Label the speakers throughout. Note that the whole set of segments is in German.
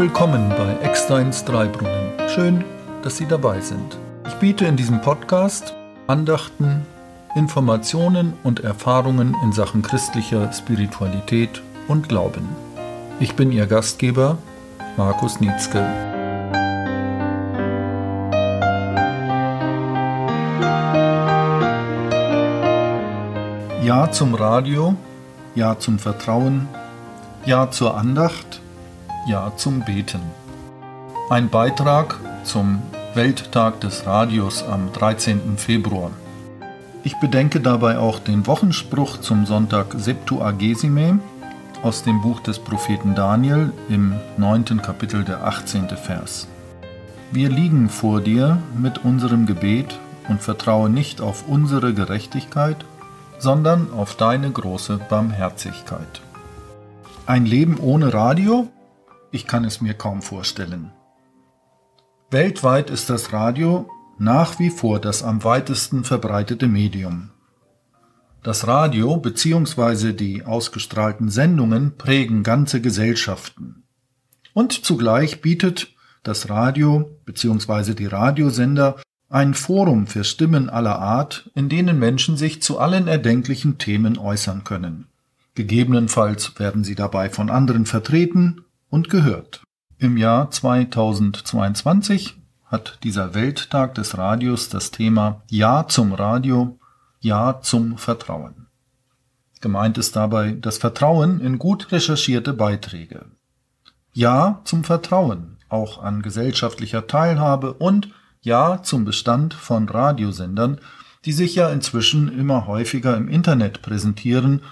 Speaker 1: willkommen bei Ecksteins Dreibrunnen. Schön, dass Sie dabei sind. Ich biete in diesem Podcast Andachten, Informationen und Erfahrungen in Sachen christlicher Spiritualität und Glauben. Ich bin Ihr Gastgeber, Markus Nietzsche. Ja zum Radio, Ja zum Vertrauen, Ja zur Andacht, Ja zum Beten. Ein Beitrag zum Welttag des Radios am 13. Februar. Ich bedenke dabei auch den Wochenspruch zum Sonntag Septuagesime aus dem Buch des Propheten Daniel im 9. Kapitel der 18. Vers. Wir liegen vor dir mit unserem Gebet und vertrauen nicht auf unsere Gerechtigkeit, sondern auf deine große Barmherzigkeit. Ein Leben ohne Radio? Ich kann es mir kaum vorstellen. Weltweit ist das Radio nach wie vor das am weitesten verbreitete Medium. Das Radio bzw. die ausgestrahlten Sendungen prägen ganze Gesellschaften. Und zugleich bietet das Radio bzw. die Radiosender ein Forum für Stimmen aller Art, in denen Menschen sich zu allen erdenklichen Themen äußern können. Gegebenenfalls werden sie dabei von anderen vertreten und gehört. Im Jahr 2022 hat dieser Welttag des Radios das Thema Ja zum Radio, Ja zum Vertrauen. Gemeint ist dabei das Vertrauen in gut recherchierte Beiträge. Ja zum Vertrauen, auch an gesellschaftlicher Teilhabe und Ja zum Bestand von Radiosendern, die sich ja inzwischen immer häufiger im Internet präsentieren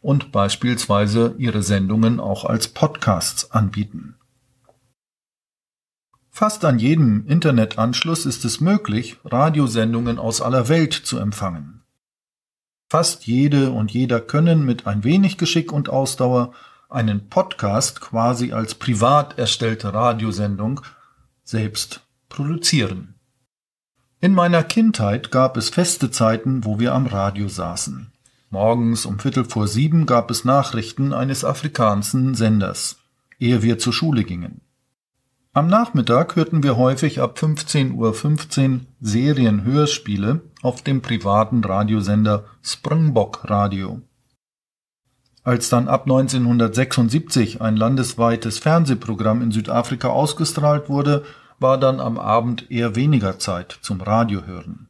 Speaker 1: und beispielsweise ihre Sendungen auch als Podcasts anbieten. Fast an jedem Internetanschluss ist es möglich, Radiosendungen aus aller Welt zu empfangen. Fast jede und jeder können mit ein wenig Geschick und Ausdauer einen Podcast quasi als privat erstellte Radiosendung selbst produzieren. In meiner Kindheit gab es feste Zeiten, wo wir am Radio saßen. Morgens um Viertel vor sieben gab es Nachrichten eines afrikanischen Senders, ehe wir zur Schule gingen. Am Nachmittag hörten wir häufig ab 15.15 Uhr Serienhörspiele auf dem privaten Radiosender Springbok Radio. Als dann ab 1976 ein landesweites Fernsehprogramm in Südafrika ausgestrahlt wurde, war dann am Abend eher weniger Zeit zum Radiohören.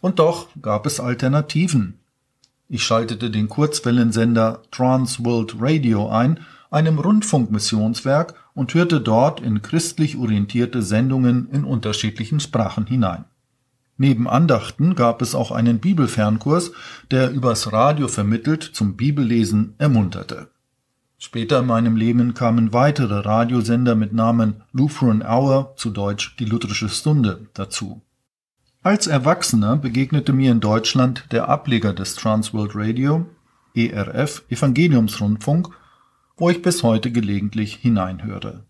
Speaker 1: Und doch gab es Alternativen. Ich schaltete den Kurzwellensender Trans World Radio ein, einem Rundfunkmissionswerk, und hörte dort in christlich orientierte Sendungen in unterschiedlichen Sprachen hinein. Neben Andachten gab es auch einen Bibelfernkurs, der übers Radio vermittelt zum Bibellesen ermunterte. Später in meinem Leben kamen weitere Radiosender mit Namen Lutheran Hour, zu Deutsch die lutherische Stunde, dazu. Als Erwachsener begegnete mir in Deutschland der Ableger des Transworld Radio, ERF, Evangeliumsrundfunk, wo ich bis heute gelegentlich hineinhöre.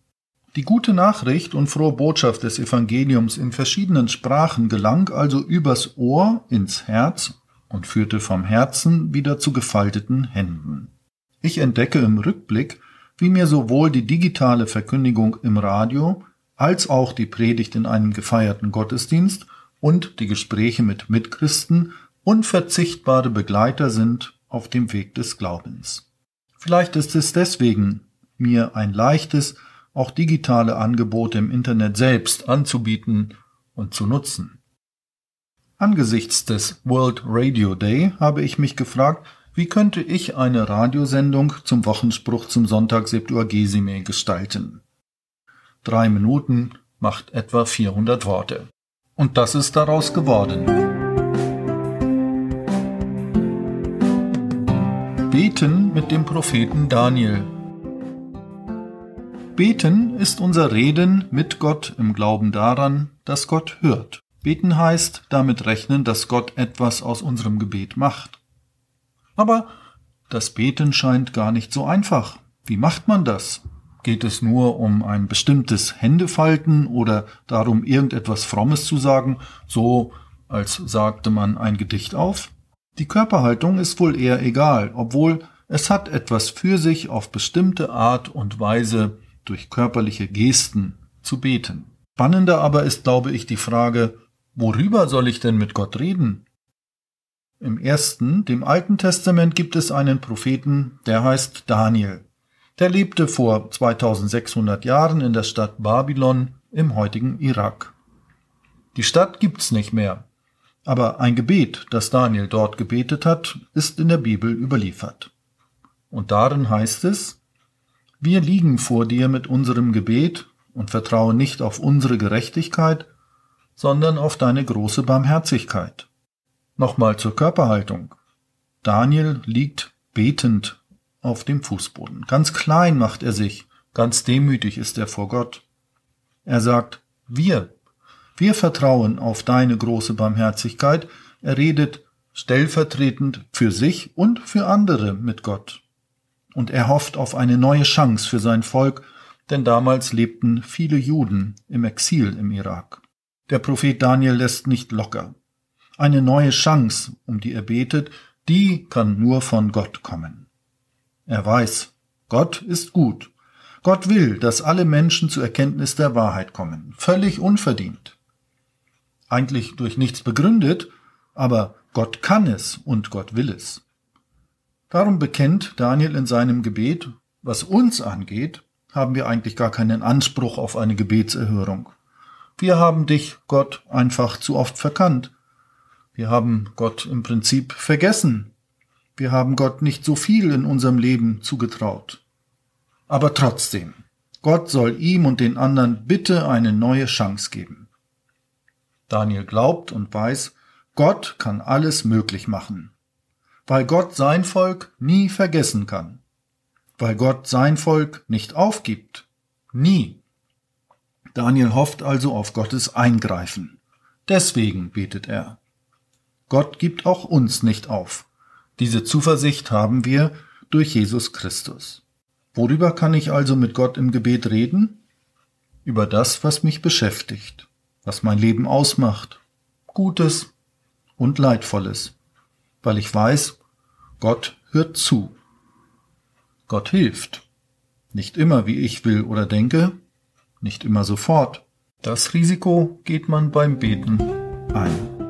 Speaker 1: Die gute Nachricht und frohe Botschaft des Evangeliums in verschiedenen Sprachen gelang also übers Ohr ins Herz und führte vom Herzen wieder zu gefalteten Händen. Ich entdecke im Rückblick, wie mir sowohl die digitale Verkündigung im Radio als auch die Predigt in einem gefeierten Gottesdienst und die Gespräche mit Mitchristen unverzichtbare Begleiter sind auf dem Weg des Glaubens. Vielleicht ist es deswegen mir ein leichtes, auch digitale Angebote im Internet selbst anzubieten und zu nutzen. Angesichts des World Radio Day habe ich mich gefragt, wie könnte ich eine Radiosendung zum Wochenspruch zum Sonntag Septuagesime gestalten? Drei Minuten macht etwa 400 Worte. Und das ist daraus geworden. Beten mit dem Propheten Daniel. Beten ist unser Reden mit Gott im Glauben daran, dass Gott hört. Beten heißt damit rechnen, dass Gott etwas aus unserem Gebet macht. Aber das Beten scheint gar nicht so einfach. Wie macht man das? Geht es nur um ein bestimmtes Händefalten oder darum, irgendetwas Frommes zu sagen, so als sagte man ein Gedicht auf? Die Körperhaltung ist wohl eher egal, obwohl es hat etwas für sich, auf bestimmte Art und Weise durch körperliche Gesten zu beten. Spannender aber ist, glaube ich, die Frage, worüber soll ich denn mit Gott reden? Im ersten, dem Alten Testament, gibt es einen Propheten, der heißt Daniel. Der lebte vor 2600 Jahren in der Stadt Babylon im heutigen Irak. Die Stadt gibt's nicht mehr, aber ein Gebet, das Daniel dort gebetet hat, ist in der Bibel überliefert. Und darin heißt es, wir liegen vor dir mit unserem Gebet und vertrauen nicht auf unsere Gerechtigkeit, sondern auf deine große Barmherzigkeit. Nochmal zur Körperhaltung. Daniel liegt betend auf dem Fußboden. Ganz klein macht er sich, ganz demütig ist er vor Gott. Er sagt, wir, wir vertrauen auf deine große Barmherzigkeit. Er redet stellvertretend für sich und für andere mit Gott. Und er hofft auf eine neue Chance für sein Volk, denn damals lebten viele Juden im Exil im Irak. Der Prophet Daniel lässt nicht locker eine neue Chance, um die er betet, die kann nur von Gott kommen. Er weiß, Gott ist gut. Gott will, dass alle Menschen zur Erkenntnis der Wahrheit kommen, völlig unverdient. Eigentlich durch nichts begründet, aber Gott kann es und Gott will es. Darum bekennt Daniel in seinem Gebet, was uns angeht, haben wir eigentlich gar keinen Anspruch auf eine Gebetserhörung. Wir haben dich, Gott, einfach zu oft verkannt wir haben Gott im Prinzip vergessen. Wir haben Gott nicht so viel in unserem Leben zugetraut. Aber trotzdem, Gott soll ihm und den anderen bitte eine neue Chance geben. Daniel glaubt und weiß, Gott kann alles möglich machen, weil Gott sein Volk nie vergessen kann, weil Gott sein Volk nicht aufgibt, nie. Daniel hofft also auf Gottes Eingreifen. Deswegen betet er. Gott gibt auch uns nicht auf. Diese Zuversicht haben wir durch Jesus Christus. Worüber kann ich also mit Gott im Gebet reden? Über das, was mich beschäftigt, was mein Leben ausmacht, Gutes und Leidvolles, weil ich weiß, Gott hört zu. Gott hilft. Nicht immer, wie ich will oder denke, nicht immer sofort. Das Risiko geht man beim Beten ein.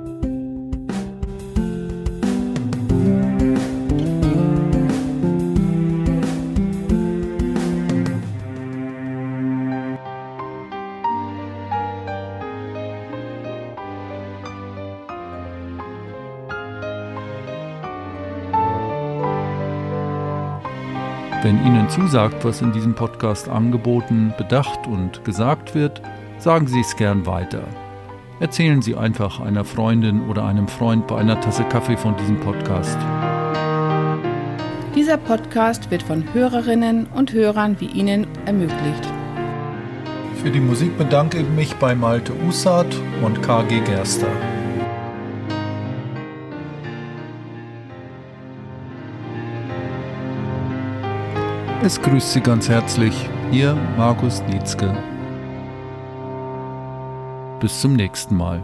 Speaker 2: Wenn Ihnen zusagt, was in diesem Podcast angeboten, bedacht und gesagt wird, sagen Sie es gern weiter. Erzählen Sie einfach einer Freundin oder einem Freund bei einer Tasse Kaffee von diesem Podcast.
Speaker 3: Dieser Podcast wird von Hörerinnen und Hörern wie Ihnen ermöglicht.
Speaker 1: Für die Musik bedanke ich mich bei Malte Usat und KG Gerster.
Speaker 2: Es grüßt Sie ganz herzlich, Ihr Markus Nietzke. Bis zum nächsten Mal.